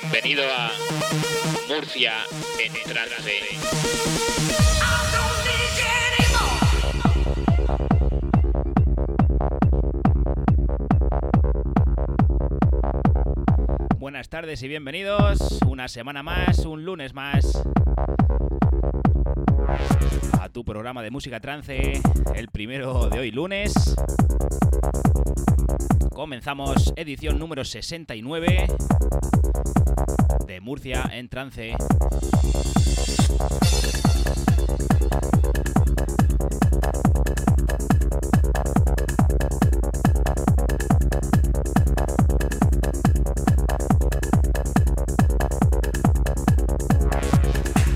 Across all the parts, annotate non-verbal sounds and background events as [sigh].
Bienvenido a Murcia en trance. Buenas tardes y bienvenidos una semana más, un lunes más a tu programa de música trance, el primero de hoy lunes. Comenzamos edición número 69 Murcia en trance.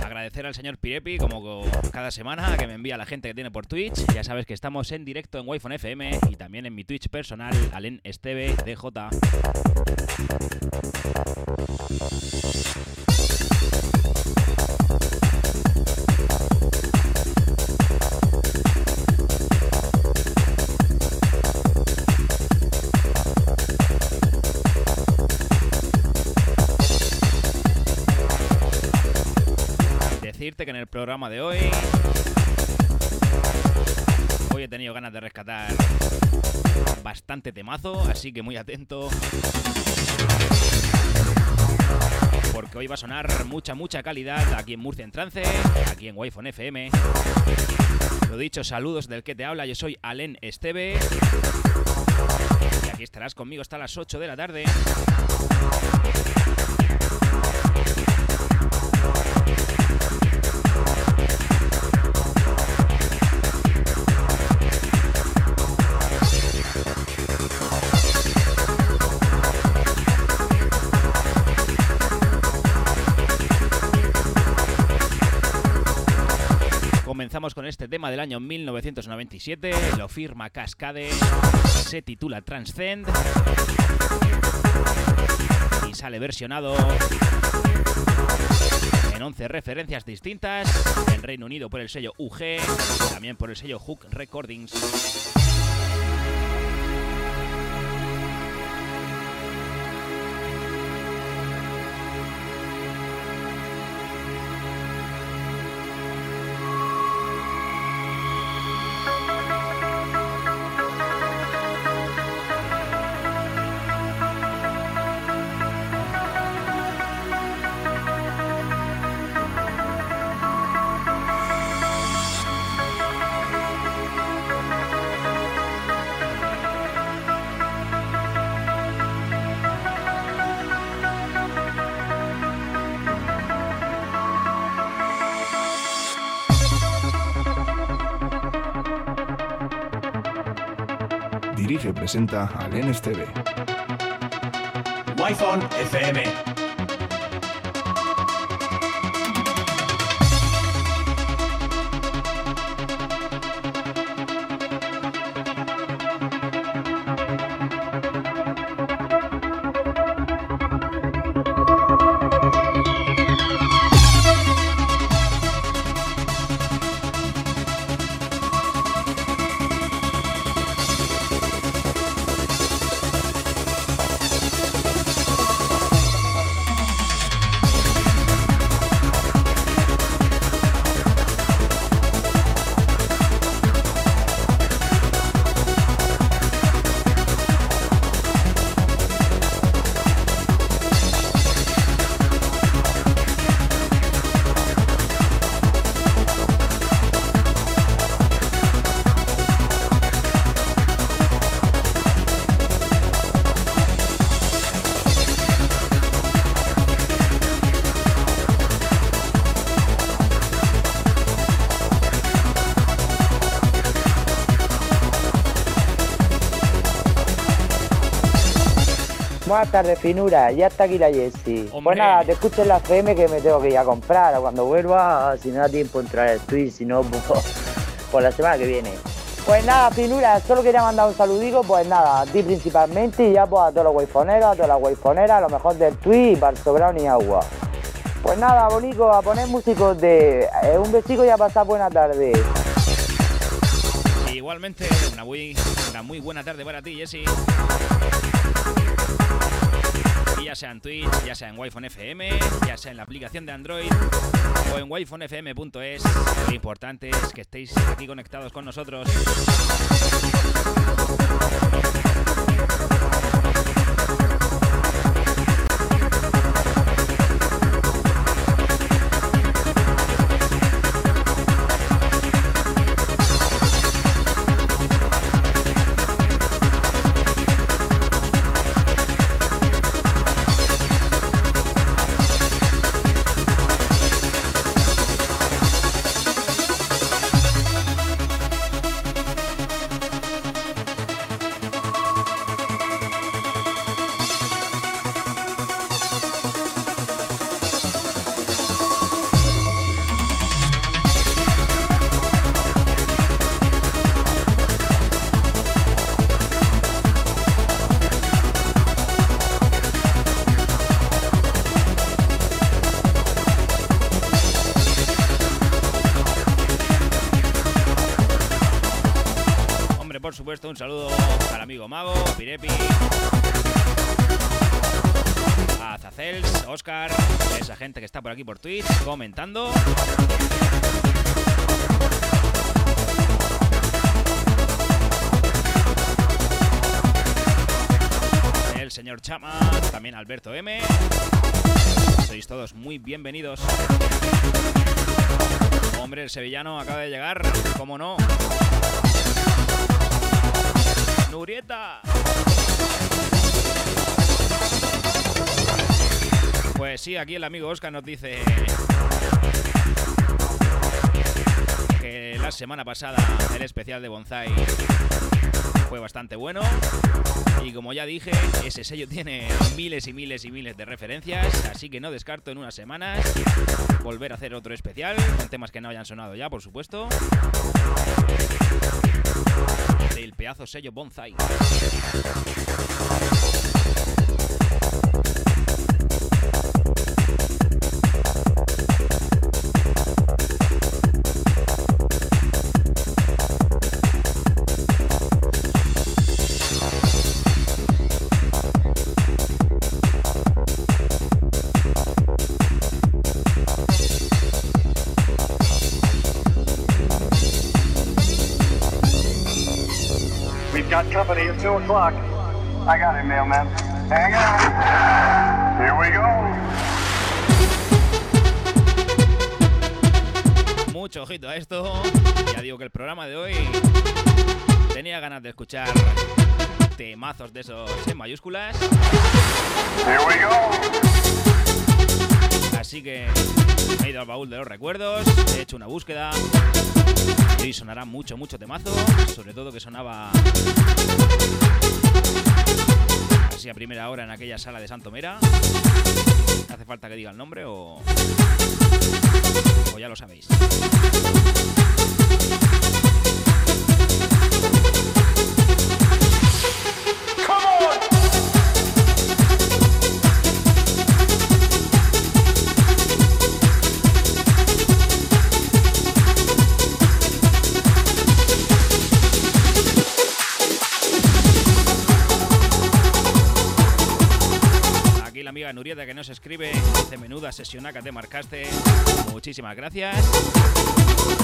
Agradecer al señor Pirepi, como cada semana, que me envía la gente que tiene por Twitch. Ya sabes que estamos en directo en Wi-Fi FM y también en mi Twitch personal, Alen Esteve DJ. Decirte que en el programa de hoy. Hoy he tenido ganas de rescatar bastante temazo, así que muy atento. Porque hoy va a sonar mucha, mucha calidad aquí en Murcia en Trance, aquí en Wi-Fi FM. Lo dicho, saludos del que te habla, yo soy Alen Esteve. Y aquí estarás conmigo hasta las 8 de la tarde. Comenzamos con este tema del año 1997, lo firma Cascade, se titula Transcend y sale versionado en 11 referencias distintas, en Reino Unido por el sello UG, también por el sello Hook Recordings. Dirige y presenta al NSTV. Wi-Fi FM. Buenas tardes, finura. Ya está aquí la Jessie. Pues nada, te escucho en la FM que me tengo que ir a comprar. Cuando vuelva, si no da tiempo entrar el tweet, si no, [laughs] pues, por la semana que viene. Pues nada, finura, solo quería mandar un saludico, pues nada, a ti principalmente y ya pues a todos los waifoneros, a todas las waifoneras, a lo mejor del tweet y para el sobrado ni agua. Pues nada, bonito, a poner músicos de eh, un besico y a pasar buena tarde. Igualmente, una muy, una muy buena tarde para ti, Jessy. Ya sea en Twitch, ya sea en Wi-Fi FM, ya sea en la aplicación de Android o en wifonfm.es. Lo importante es que estéis aquí conectados con nosotros. Un saludo al amigo Mago, Pirepi, a Zacels, Oscar, esa gente que está por aquí por Twitch comentando. El señor Chama, también Alberto M. Sois todos muy bienvenidos. Hombre, el sevillano acaba de llegar, ¿cómo no? Pues sí, aquí el amigo Oscar nos dice que la semana pasada el especial de Bonsai fue bastante bueno. Y como ya dije, ese sello tiene miles y miles y miles de referencias, así que no descarto en unas semanas volver a hacer otro especial con temas que no hayan sonado ya, por supuesto del pedazo sello Bonsai. At 2 o'clock. I got it, mailman. Hang on. Here we go. Mucho ojito a esto. Ya digo que el programa de hoy tenía ganas de escuchar temazos de esos en mayúsculas. Here we go. Así que me he ido al baúl de los recuerdos, he hecho una búsqueda y sonará mucho, mucho temazo, sobre todo que sonaba así a primera hora en aquella sala de Santomera. ¿Hace falta que diga el nombre o, o ya lo sabéis? Que nos escribe. de menuda sesión que te marcaste. Muchísimas gracias.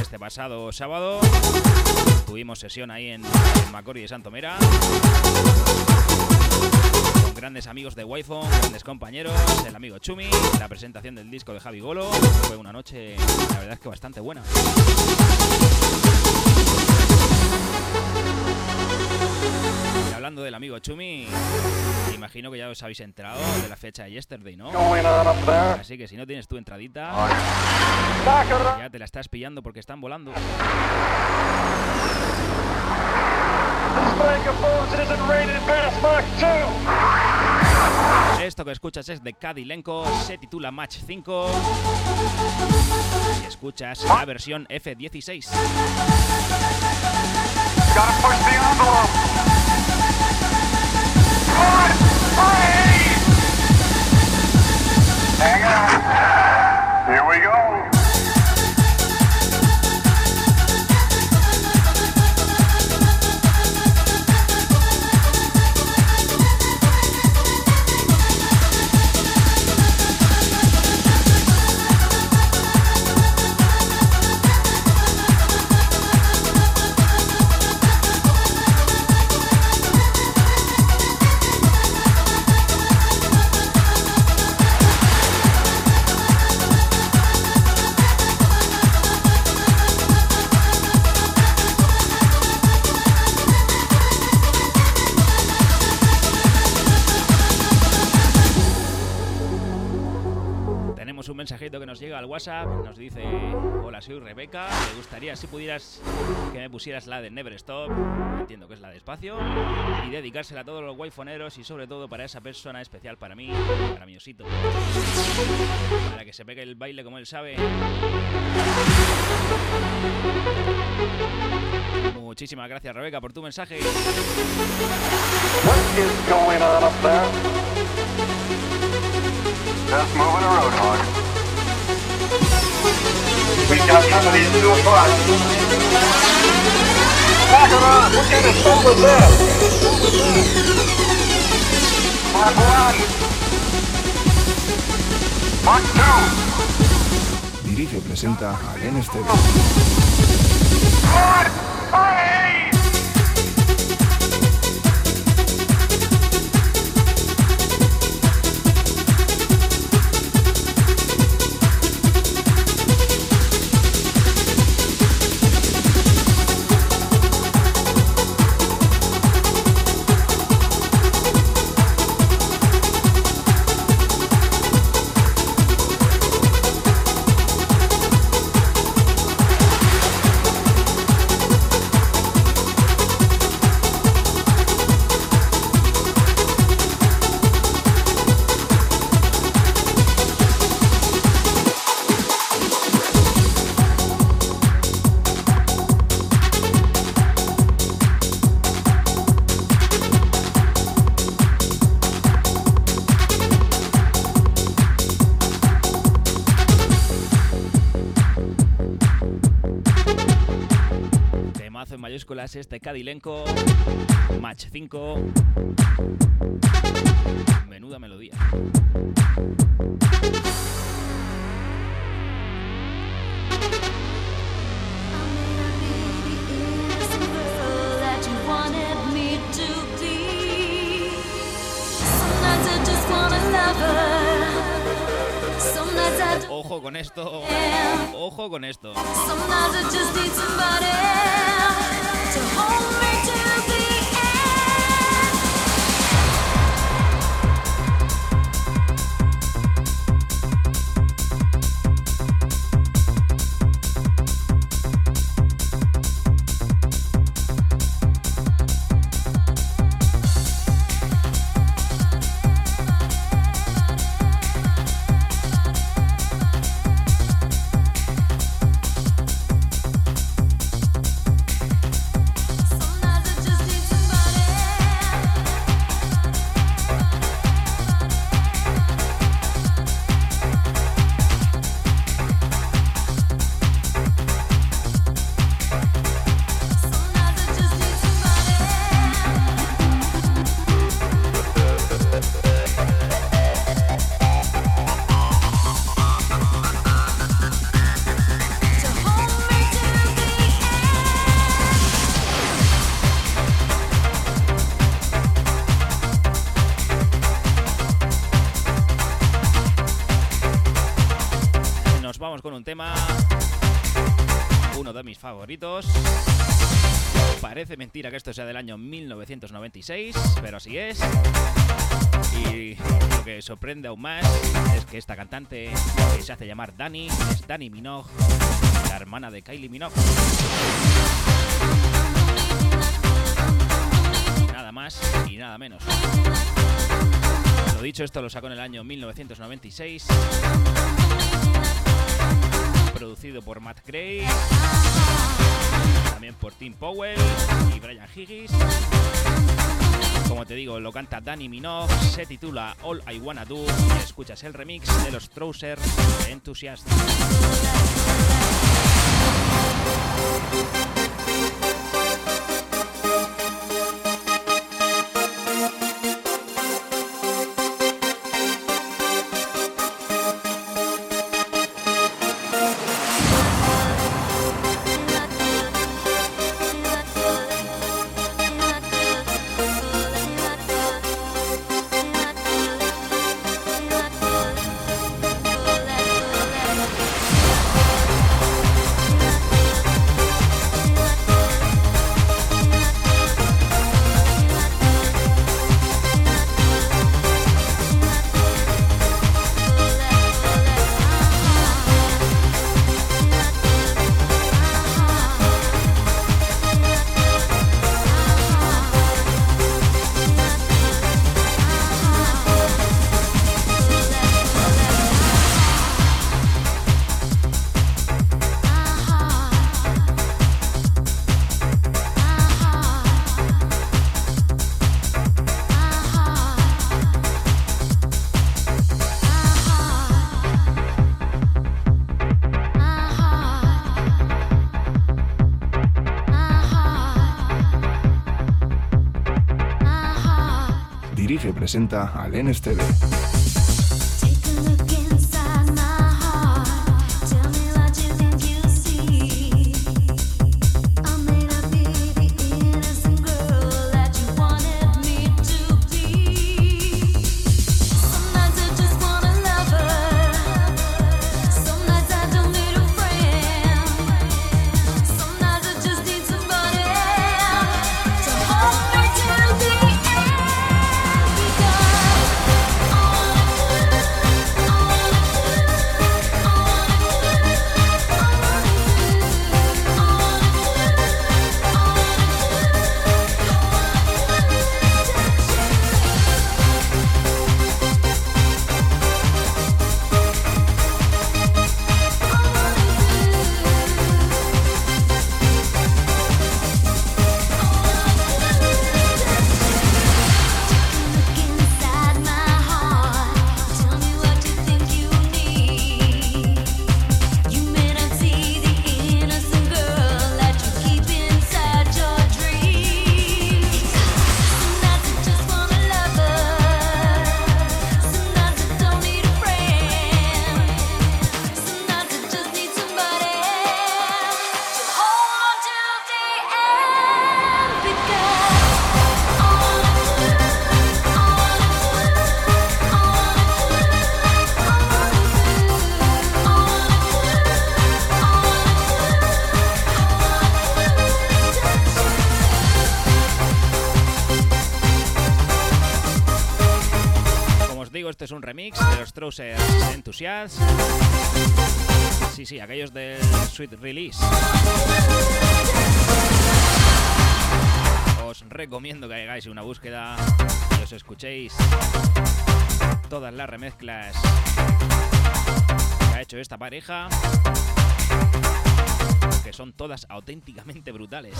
Este pasado sábado tuvimos sesión ahí en, en Macori de Santomera. Con grandes amigos de wi grandes compañeros, el amigo Chumi, la presentación del disco de Javi Golo. Fue una noche, la verdad que bastante buena. Hablando del amigo Chumi, imagino que ya os habéis enterado de la fecha de Yesterday, ¿no? Así que si no tienes tu entradita, ya te la estás pillando porque están volando. Esto que escuchas es de Cadilenco, se titula Match 5 y escuchas la versión F16. Here we go. Que nos llega al WhatsApp. Nos dice: Hola, soy Rebeca. Me gustaría si pudieras que me pusieras la de Never Stop. Entiendo que es la de espacio. Y dedicársela a todos los waifoneros y sobre todo para esa persona especial para mí, para mi osito. Para que se pegue el baile como él sabe. Muchísimas gracias, Rebeca, por tu mensaje. Just moving roadhog. We got company to do a bus. Back it up! What kind of stuff was that? Mark 1. Mark 2. Dirige presenta al NSTV. 3. este Cadilenco, Match 5. Menuda melodía. Ojo con esto. Ojo con esto. to hold me to be. Favoritos. Parece mentira que esto sea del año 1996, pero así es. Y lo que sorprende aún más es que esta cantante, que se hace llamar Dani, es Dani Minogue, la hermana de Kylie Minogue. Nada más y nada menos dicho, esto lo sacó en el año 1996. Producido por Matt Gray. También por Tim Powell y Brian Higgins. Como te digo, lo canta Danny Minogue, se titula All I Wanna Do y escuchas el remix de los Trousers Enthusiast. Presenta al NSTV. Enthusiast. Sí, sí, aquellos del Sweet Release. Os recomiendo que hagáis una búsqueda y os escuchéis todas las remezclas que ha hecho esta pareja que son todas auténticamente brutales.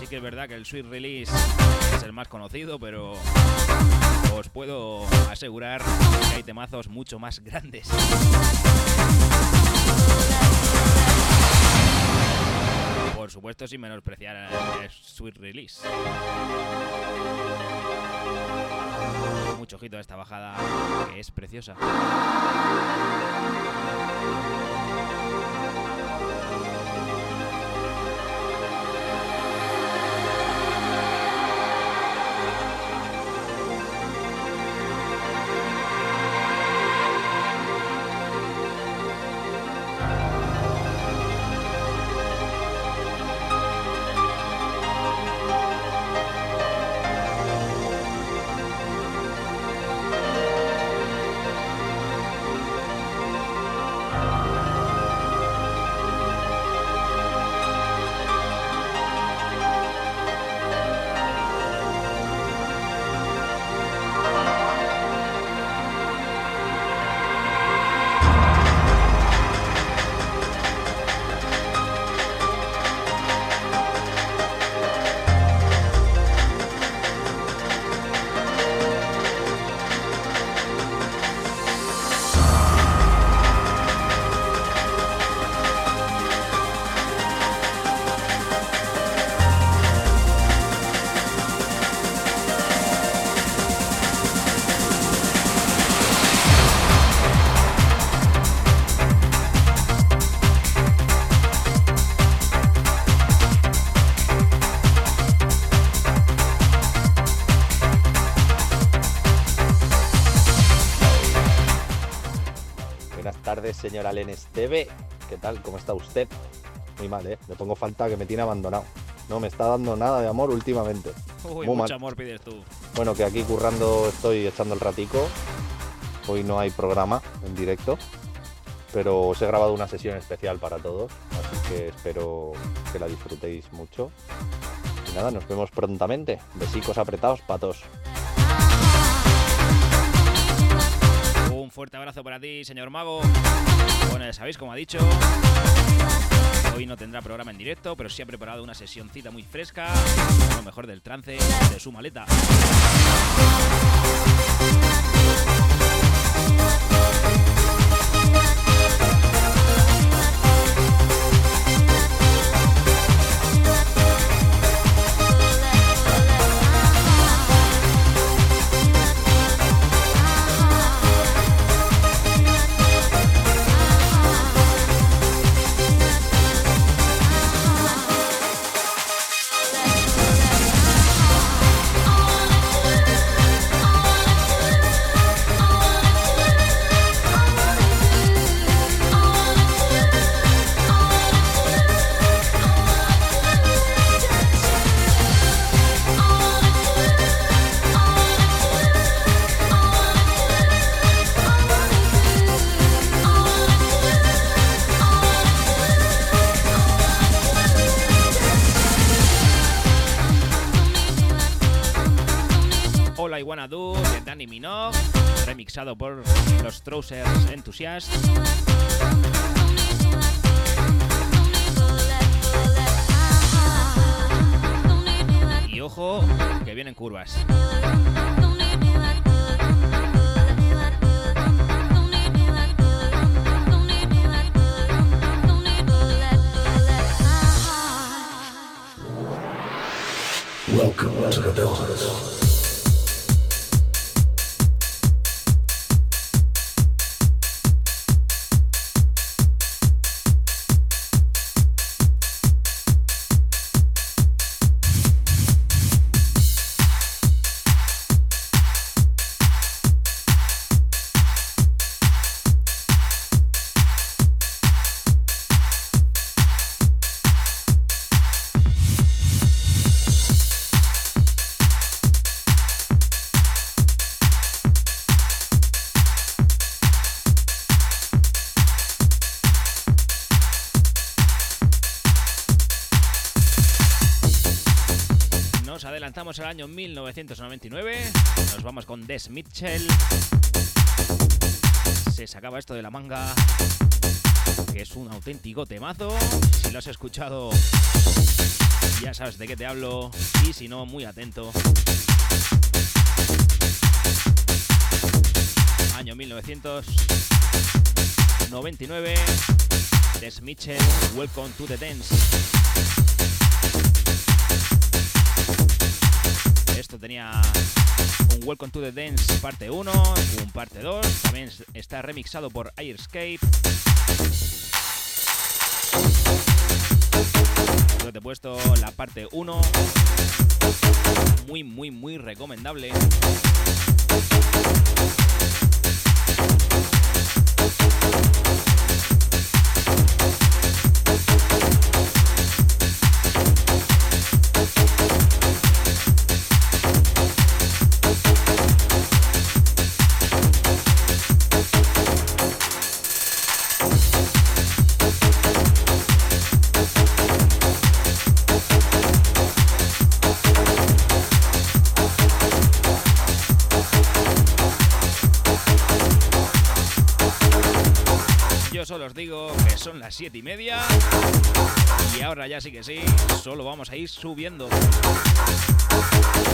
Sí que es verdad que el Sweet Release es el más conocido, pero os puedo asegurar que hay temazos mucho más grandes. Por supuesto, sin menospreciar el Sweet Release. Mucho ojito a esta bajada que es preciosa. Señora Len Esteve. ¿Qué tal? ¿Cómo está usted? Muy mal, ¿eh? Le pongo falta que me tiene abandonado. No me está dando nada de amor últimamente. Uy, mucho amor pides tú. Bueno, que aquí currando estoy echando el ratico. Hoy no hay programa en directo, pero os he grabado una sesión especial para todos, así que espero que la disfrutéis mucho. Y nada, nos vemos prontamente. Besicos apretados, patos. Fuerte abrazo para ti, señor Mago. Bueno, ya sabéis, como ha dicho, hoy no tendrá programa en directo, pero sí ha preparado una sesioncita muy fresca, lo mejor del trance de su maleta. Por los Trousers Enthusiasts. Y ojo, que vienen curvas. Welcome to the el año 1999. Nos vamos con Des Mitchell. Se sacaba esto de la manga, que es un auténtico temazo. Si lo has escuchado, ya sabes de qué te hablo. Y si no, muy atento. Año 1999. Des Mitchell, Welcome to the Dance. Esto tenía un Welcome to the Dance parte 1, un parte 2, también está remixado por Airscape. Yo te he puesto la parte 1, muy, muy, muy recomendable. Las 7 y media. Y ahora ya sí que sí, solo vamos a ir subiendo.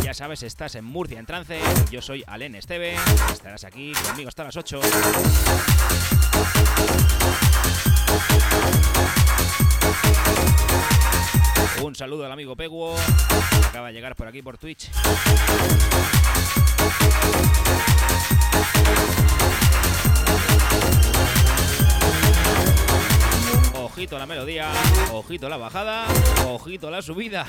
Ya sabes, estás en Murcia en trance. Yo soy Alen Esteve. Estarás aquí conmigo hasta las 8. Un saludo al amigo Peguo, acaba de llegar por aquí por Twitch. Ojito la melodía, ojito la bajada, ojito la subida.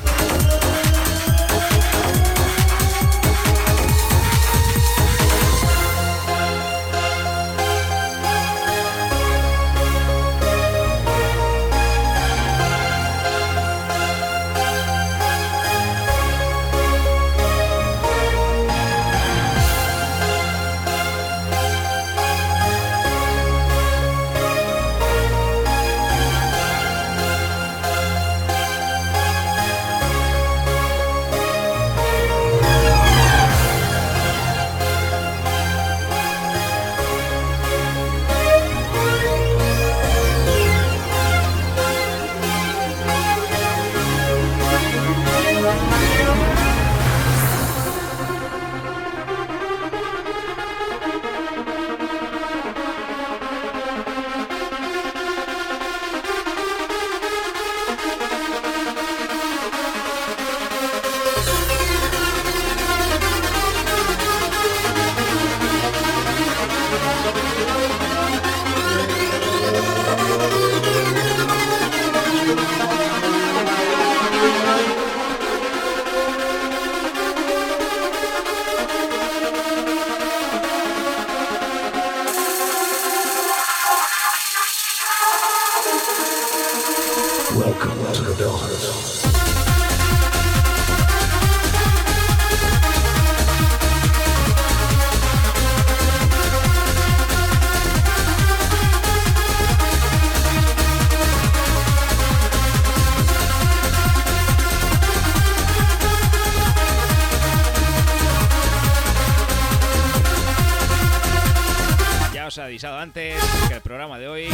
Programa de hoy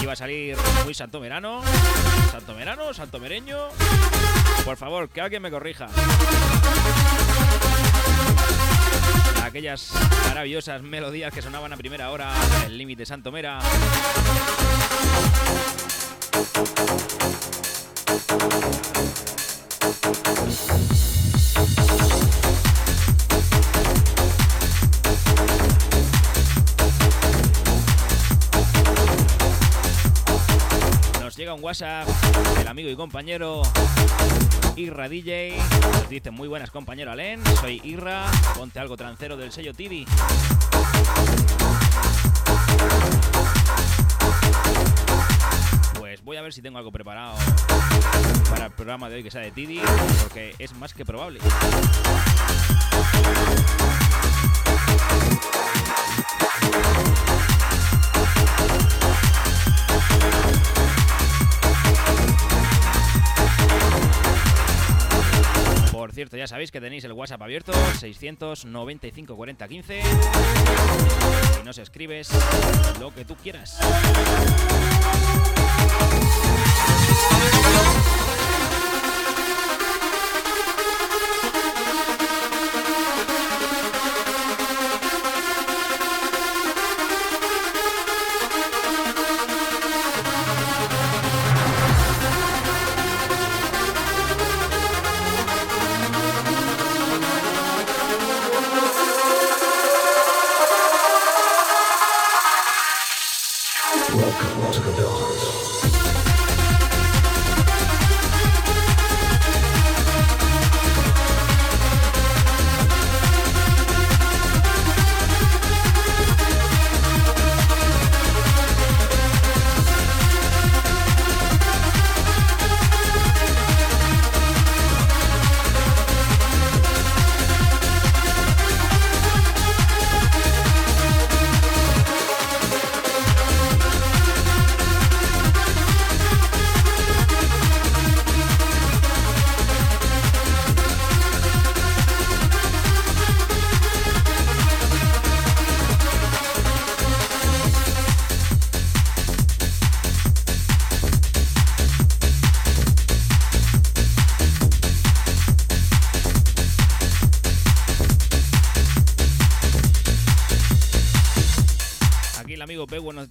iba a salir muy santomerano. ¿Santomerano? ¿Santomereño? Por favor, que alguien me corrija. Aquellas maravillosas melodías que sonaban a primera hora en el límite Santomera. Llega un WhatsApp del amigo y compañero Irra DJ. Nos dice muy buenas compañero Alen, soy Irra, ponte algo trancero del sello TV. Pues voy a ver si tengo algo preparado para el programa de hoy que sea de Tidi, porque es más que probable. Por cierto, ya sabéis que tenéis el WhatsApp abierto, 695 40 15. Y nos escribes lo que tú quieras.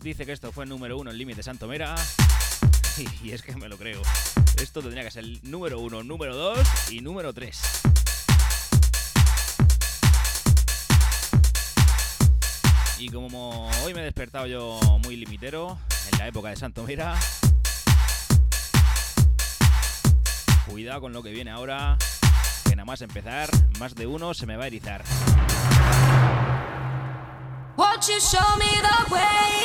Dice que esto fue número uno en límite Santomera. Y, [laughs] y es que me lo creo. Esto tendría que ser el número uno, número dos y número tres. Y como hoy me he despertado yo muy limitero, en la época de Santomera, cuidado con lo que viene ahora, que nada más empezar, más de uno se me va a erizar. 99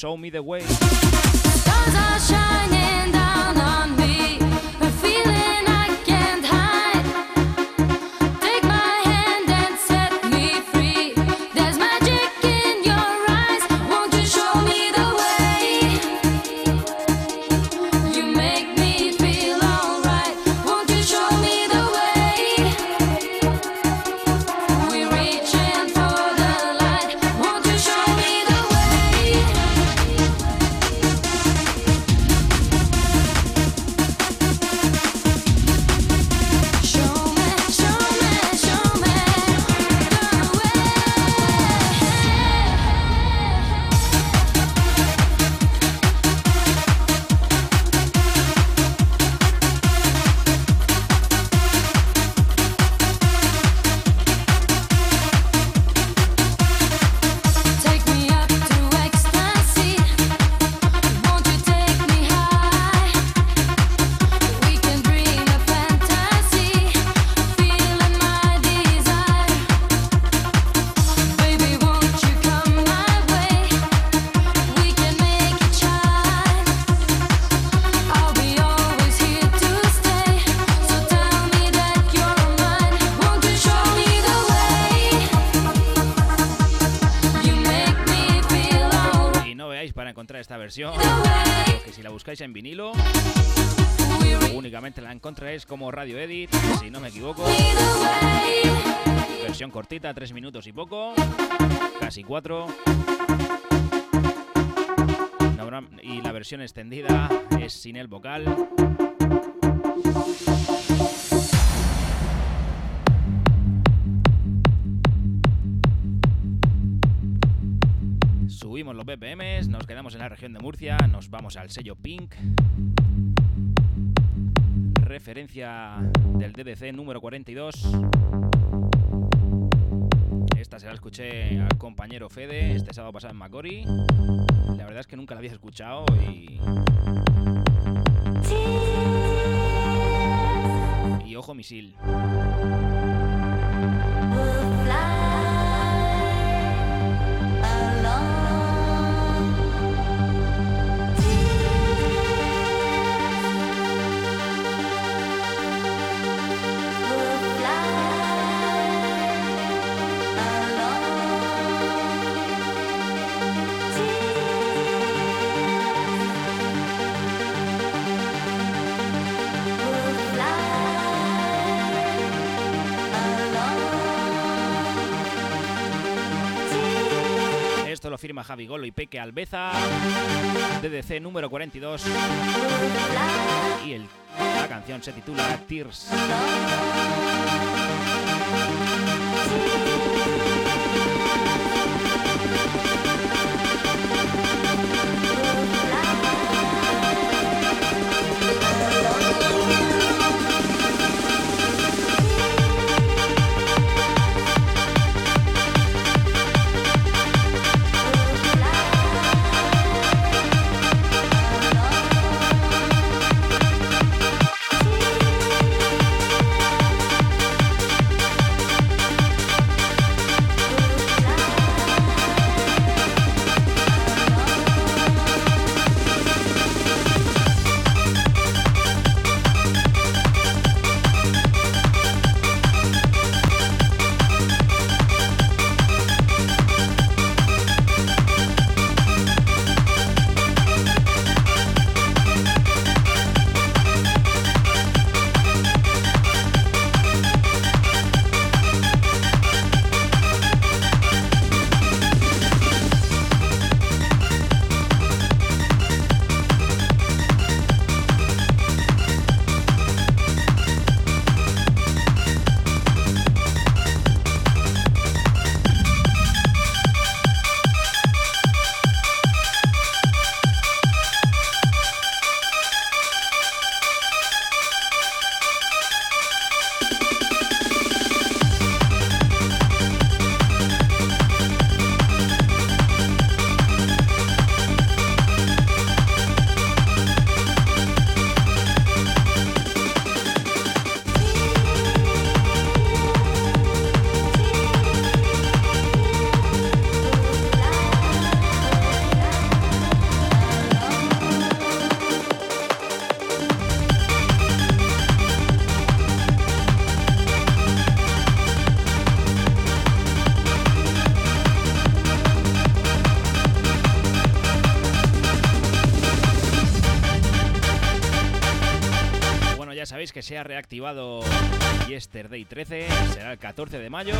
Show Me the Way. Encontráis como Radio Edit, si no me equivoco. Versión cortita, tres minutos y poco. Casi cuatro. Y la versión extendida es sin el vocal. los BPMs, nos quedamos en la región de Murcia, nos vamos al sello Pink. Referencia del DDC número 42. Esta se la escuché al compañero Fede este sábado pasado en Macori. La verdad es que nunca la había escuchado y. Y ojo misil. Javi Golo y Peque Albeza. DDC número 42. Y la canción se titula Tears. Se ha reactivado Yesterday 13, será el 14 de mayo,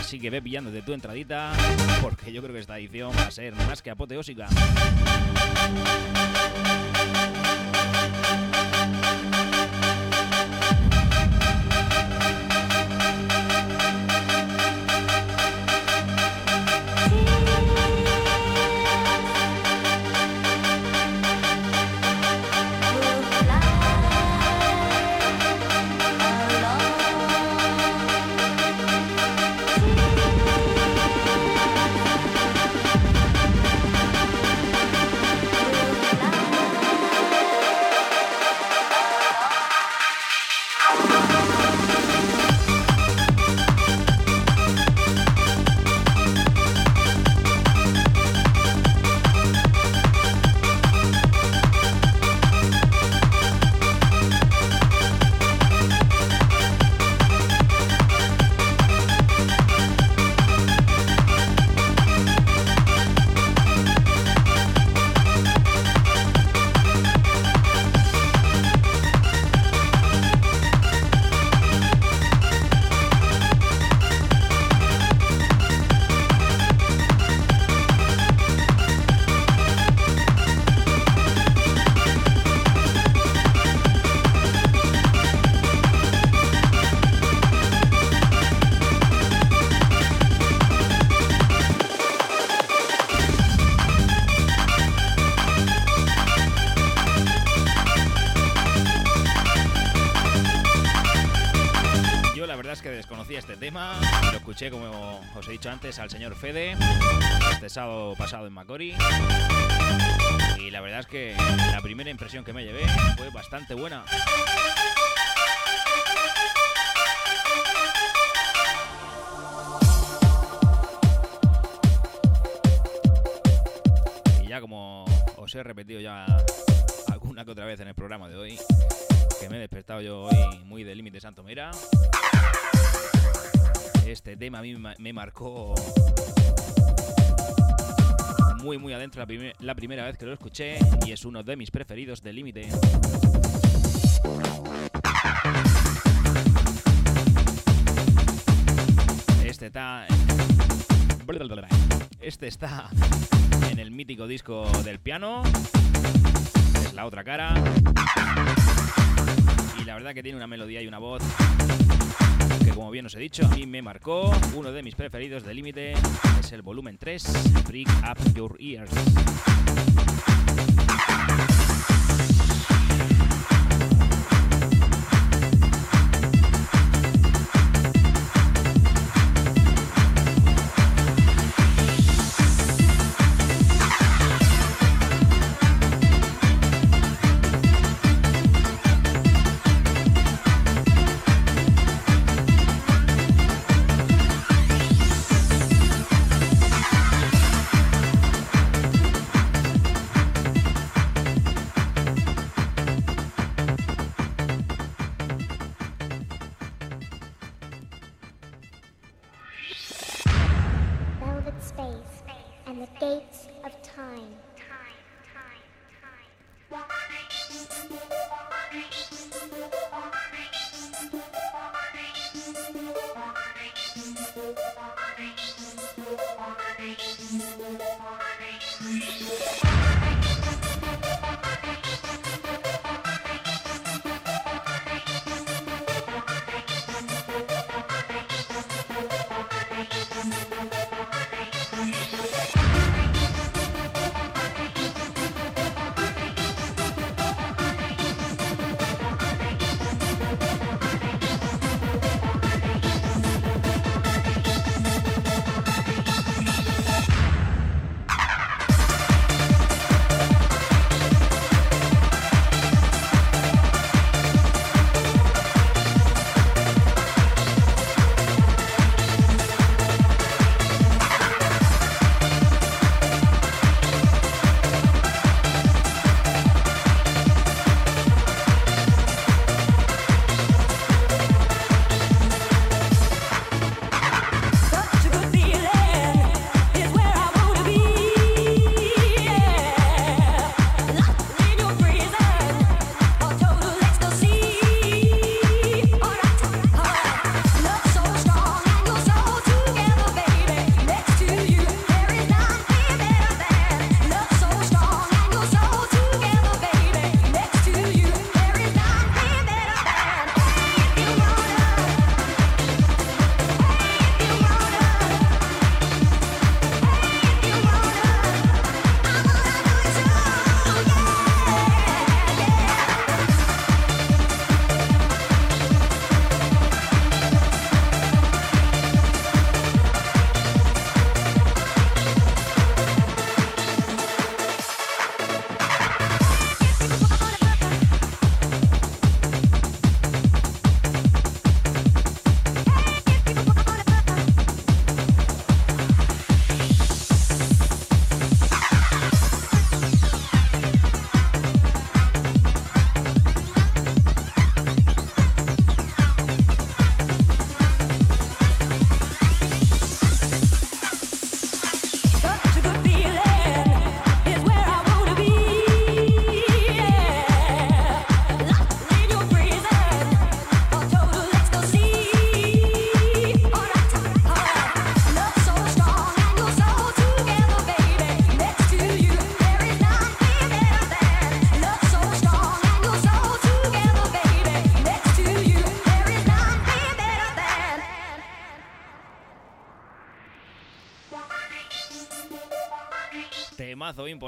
así que ve pillándote tu entradita, porque yo creo que esta edición va a ser más que apoteósica. Como os he dicho antes, al señor Fede este sábado pasado en Macori. Y la verdad es que la primera impresión que me llevé fue bastante buena. Y ya como os he repetido ya alguna que otra vez en el programa de hoy, que me he despertado yo hoy muy de límite Santo Mira. Este tema a mí me marcó muy muy adentro la, primera vez que lo escuché y es uno de mis preferidos de límite. Este está... Este está en el mítico disco del piano. Es la otra cara. Y la verdad que tiene una melodía y una voz que como bien os he dicho, a mí me marcó. Uno de mis preferidos de límite es el volumen 3, Break Up Your Ears.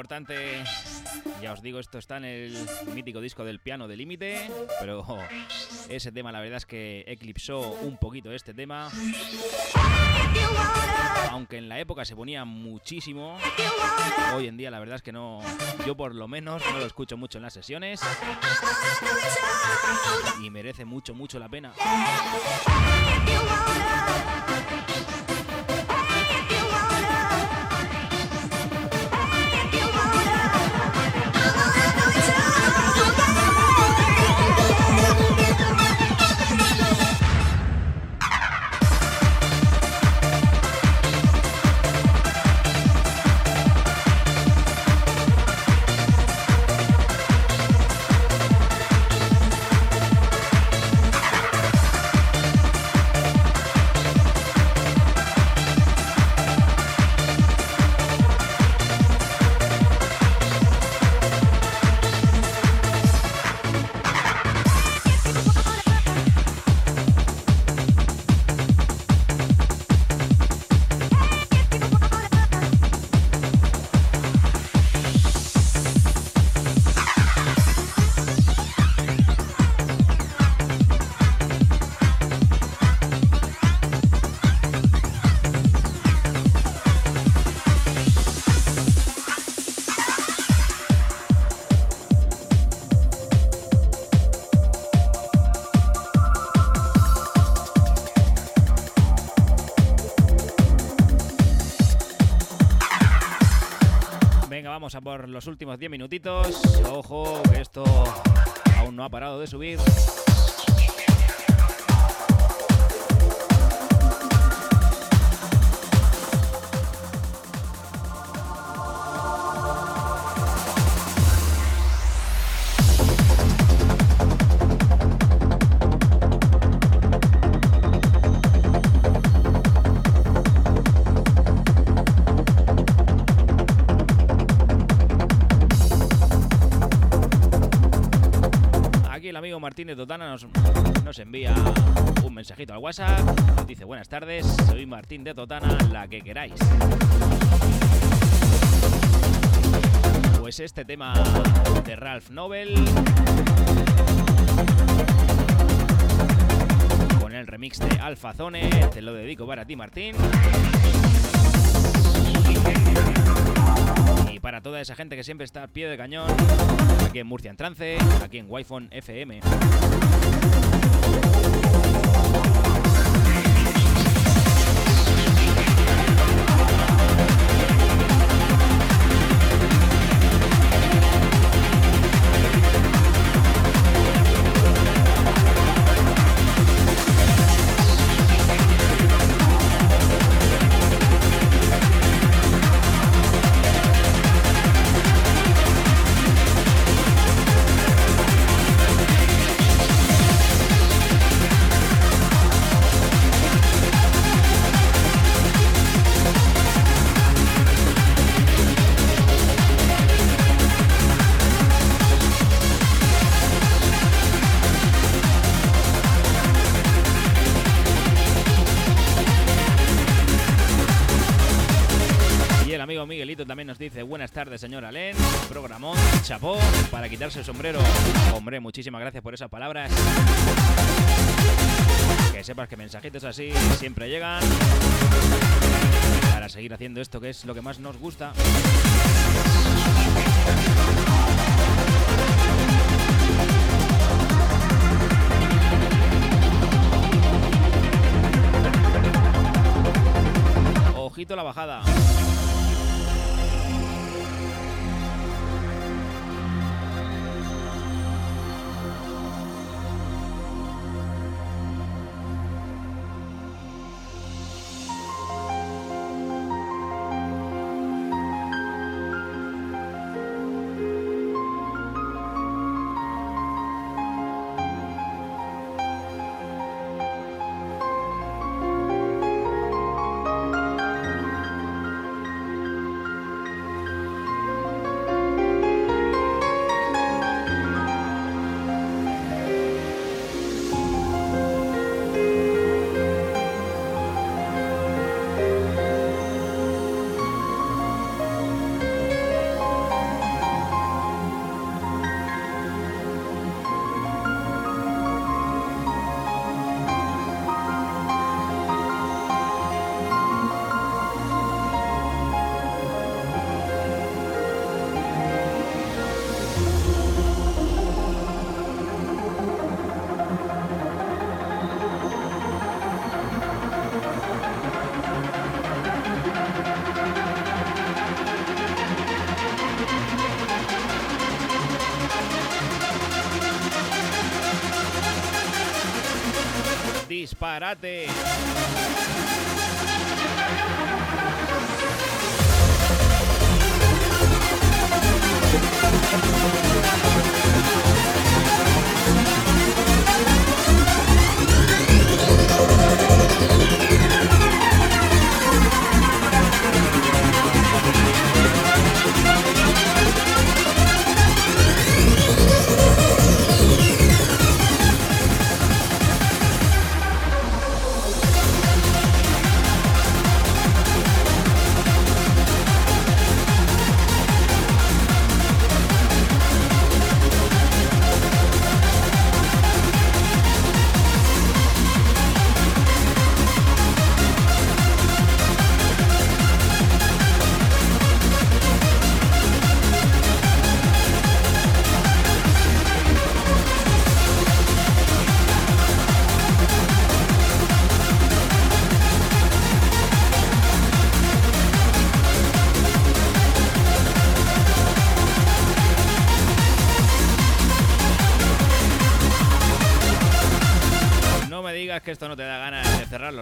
Importante. Ya os digo, esto está en el mítico disco del piano de límite, pero ese tema la verdad es que eclipsó un poquito este tema. Aunque en la época se ponía muchísimo, hoy en día la verdad es que no, yo por lo menos no lo escucho mucho en las sesiones y merece mucho, mucho la pena. Vamos a por los últimos 10 minutitos. Ojo, que esto aún no ha parado de subir. Nos, envía un mensajito al WhatsApp. Nos dice, buenas tardes, soy Martín de Totana, la que queráis. Pues este tema de Ralph Nobel con el remix de Alpha Zone, te lo dedico para ti Martín. Y para toda esa gente que siempre está a pie de cañón, aquí en Murcia en Trance, aquí en wi FM. Tardes, señor Alén. Programón, chapó, para quitarse el sombrero. Hombre, muchísimas gracias por esas palabras. Que sepas que mensajitos así siempre llegan para seguir haciendo esto que es lo que más nos gusta. Ojito la bajada. Disparate.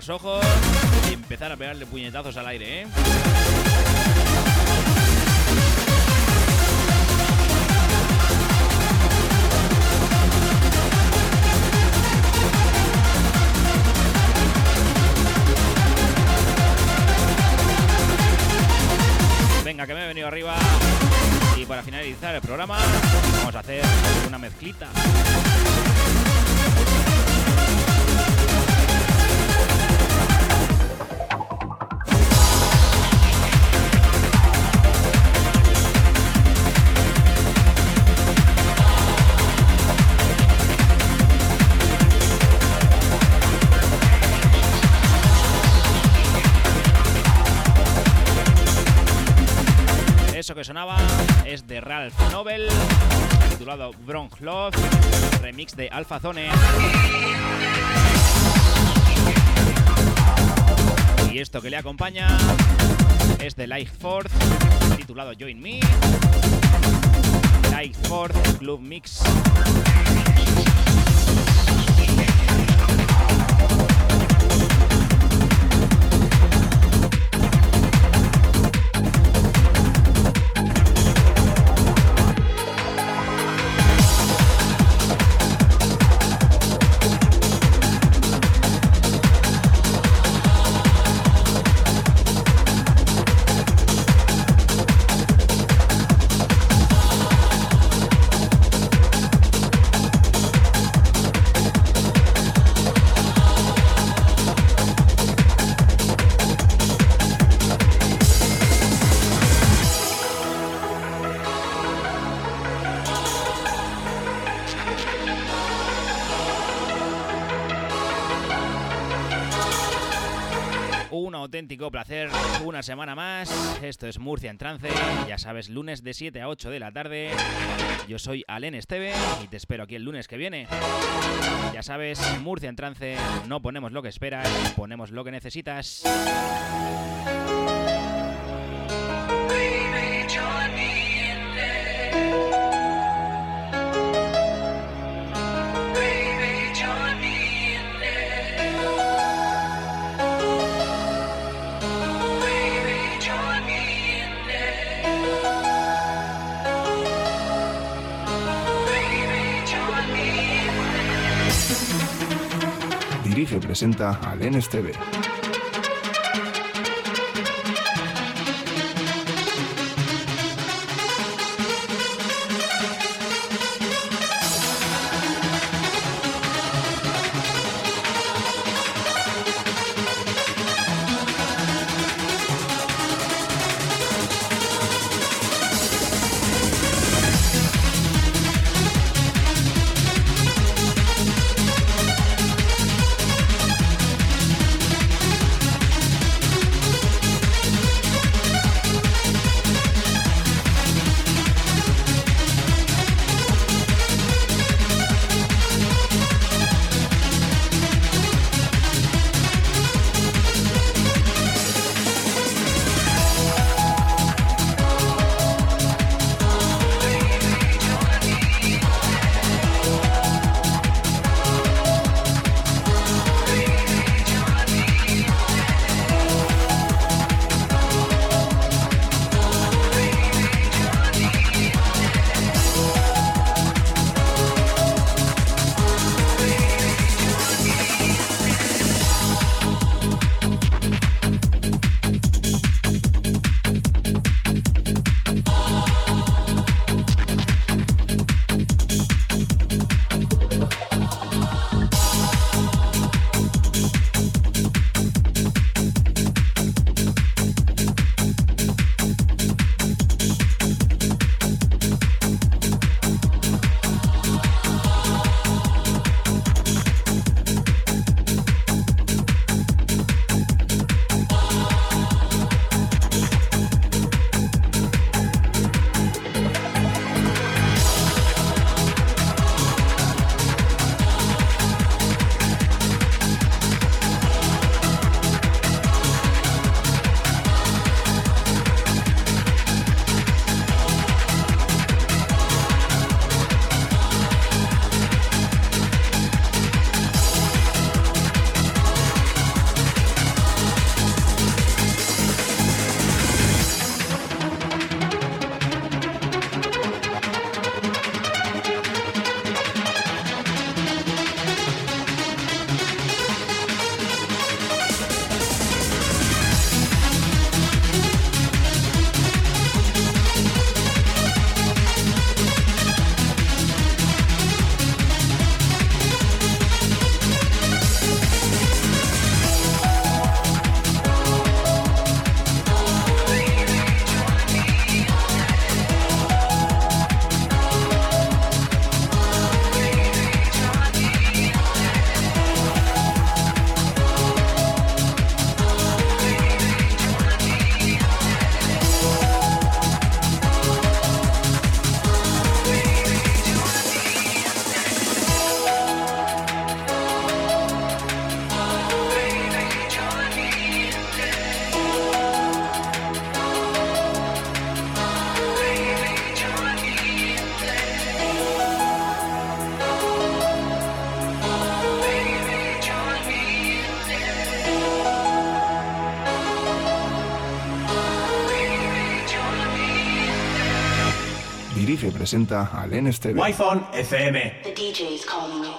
Los ojos y empezar a pegarle puñetazos al aire, ¿eh? Love, remix de Alpha Zone. Y esto que le acompaña es de Life Force, titulado Join Me. Life Force Club Mix. Placer una semana más. Esto es Murcia en trance. Ya sabes, lunes de 7 a 8 de la tarde. Yo soy Alen Esteve y te espero aquí el lunes que viene. Ya sabes, Murcia en trance. No ponemos lo que esperas, ponemos lo que necesitas. Presenta al NSTV. Presenta Esteve. Wi-Fi FM. The DJ's calling.